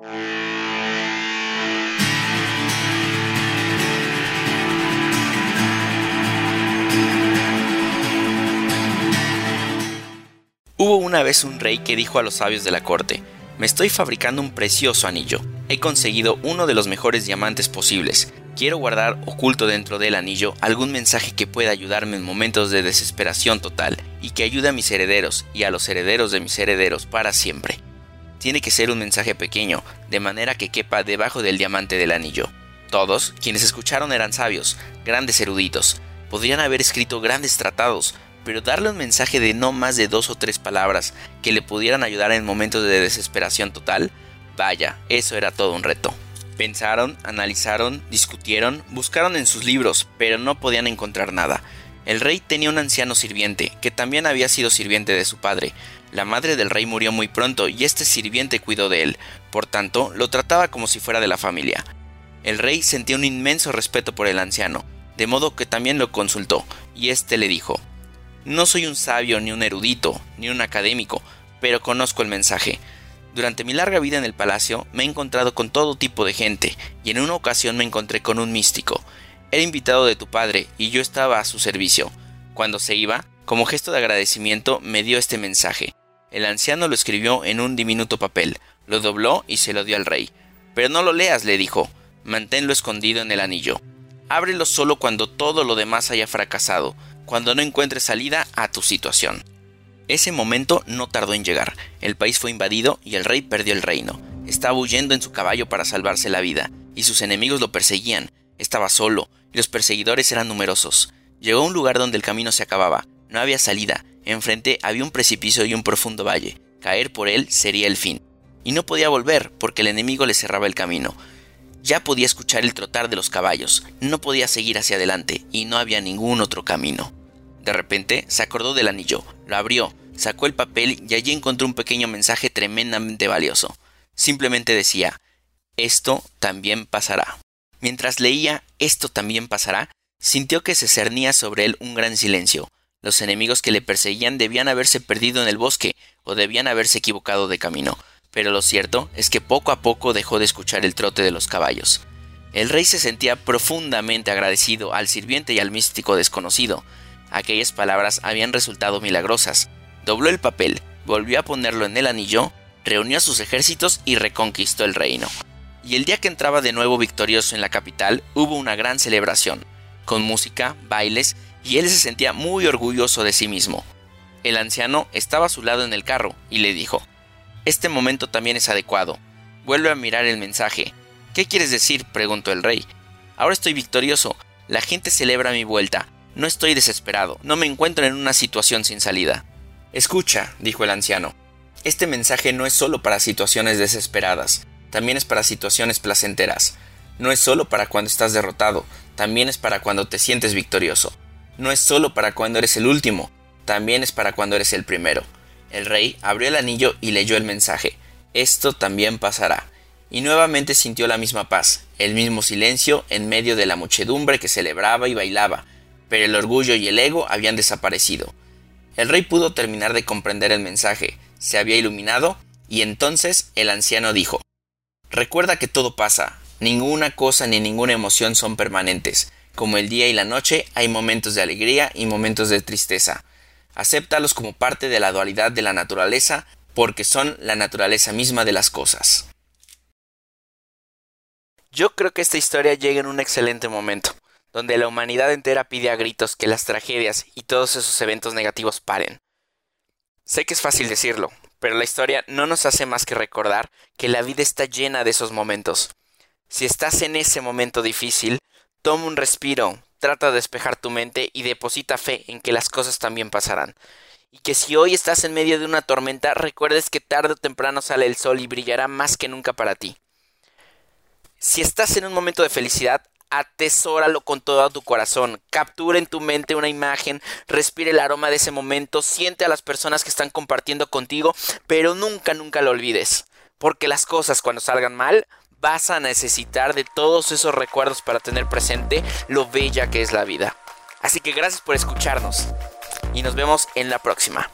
Hubo una vez un rey que dijo a los sabios de la corte, me estoy fabricando un precioso anillo. He conseguido uno de los mejores diamantes posibles. Quiero guardar oculto dentro del anillo algún mensaje que pueda ayudarme en momentos de desesperación total y que ayude a mis herederos y a los herederos de mis herederos para siempre. Tiene que ser un mensaje pequeño, de manera que quepa debajo del diamante del anillo. Todos, quienes escucharon eran sabios, grandes eruditos, podrían haber escrito grandes tratados, pero darle un mensaje de no más de dos o tres palabras que le pudieran ayudar en momentos de desesperación total, vaya, eso era todo un reto. Pensaron, analizaron, discutieron, buscaron en sus libros, pero no podían encontrar nada. El rey tenía un anciano sirviente, que también había sido sirviente de su padre. La madre del rey murió muy pronto y este sirviente cuidó de él, por tanto, lo trataba como si fuera de la familia. El rey sentía un inmenso respeto por el anciano, de modo que también lo consultó, y éste le dijo no soy un sabio, ni un erudito, ni un académico, pero conozco el mensaje. Durante mi larga vida en el palacio me he encontrado con todo tipo de gente, y en una ocasión me encontré con un místico. Era invitado de tu padre, y yo estaba a su servicio. Cuando se iba, como gesto de agradecimiento, me dio este mensaje. El anciano lo escribió en un diminuto papel, lo dobló y se lo dio al rey. Pero no lo leas, le dijo, manténlo escondido en el anillo. Ábrelo solo cuando todo lo demás haya fracasado, cuando no encuentres salida a tu situación. Ese momento no tardó en llegar. El país fue invadido y el rey perdió el reino. Estaba huyendo en su caballo para salvarse la vida, y sus enemigos lo perseguían. Estaba solo, y los perseguidores eran numerosos. Llegó a un lugar donde el camino se acababa. No había salida. Enfrente había un precipicio y un profundo valle. Caer por él sería el fin. Y no podía volver porque el enemigo le cerraba el camino. Ya podía escuchar el trotar de los caballos, no podía seguir hacia adelante y no había ningún otro camino. De repente se acordó del anillo, lo abrió, sacó el papel y allí encontró un pequeño mensaje tremendamente valioso. Simplemente decía, esto también pasará. Mientras leía esto también pasará, sintió que se cernía sobre él un gran silencio. Los enemigos que le perseguían debían haberse perdido en el bosque o debían haberse equivocado de camino, pero lo cierto es que poco a poco dejó de escuchar el trote de los caballos. El rey se sentía profundamente agradecido al sirviente y al místico desconocido, Aquellas palabras habían resultado milagrosas. Dobló el papel, volvió a ponerlo en el anillo, reunió a sus ejércitos y reconquistó el reino. Y el día que entraba de nuevo victorioso en la capital hubo una gran celebración, con música, bailes, y él se sentía muy orgulloso de sí mismo. El anciano estaba a su lado en el carro y le dijo, Este momento también es adecuado. Vuelve a mirar el mensaje. ¿Qué quieres decir? preguntó el rey. Ahora estoy victorioso. La gente celebra mi vuelta. No estoy desesperado, no me encuentro en una situación sin salida. Escucha, dijo el anciano, este mensaje no es solo para situaciones desesperadas, también es para situaciones placenteras. No es solo para cuando estás derrotado, también es para cuando te sientes victorioso. No es solo para cuando eres el último, también es para cuando eres el primero. El rey abrió el anillo y leyó el mensaje. Esto también pasará. Y nuevamente sintió la misma paz, el mismo silencio en medio de la muchedumbre que celebraba y bailaba, pero el orgullo y el ego habían desaparecido. El rey pudo terminar de comprender el mensaje, se había iluminado, y entonces el anciano dijo Recuerda que todo pasa, ninguna cosa ni ninguna emoción son permanentes. Como el día y la noche hay momentos de alegría y momentos de tristeza. Acéptalos como parte de la dualidad de la naturaleza, porque son la naturaleza misma de las cosas. Yo creo que esta historia llega en un excelente momento donde la humanidad entera pide a gritos que las tragedias y todos esos eventos negativos paren. Sé que es fácil decirlo, pero la historia no nos hace más que recordar que la vida está llena de esos momentos. Si estás en ese momento difícil, toma un respiro, trata de despejar tu mente y deposita fe en que las cosas también pasarán. Y que si hoy estás en medio de una tormenta, recuerdes que tarde o temprano sale el sol y brillará más que nunca para ti. Si estás en un momento de felicidad, atesóralo con todo tu corazón, captura en tu mente una imagen, respire el aroma de ese momento, siente a las personas que están compartiendo contigo, pero nunca, nunca lo olvides, porque las cosas cuando salgan mal vas a necesitar de todos esos recuerdos para tener presente lo bella que es la vida. Así que gracias por escucharnos y nos vemos en la próxima.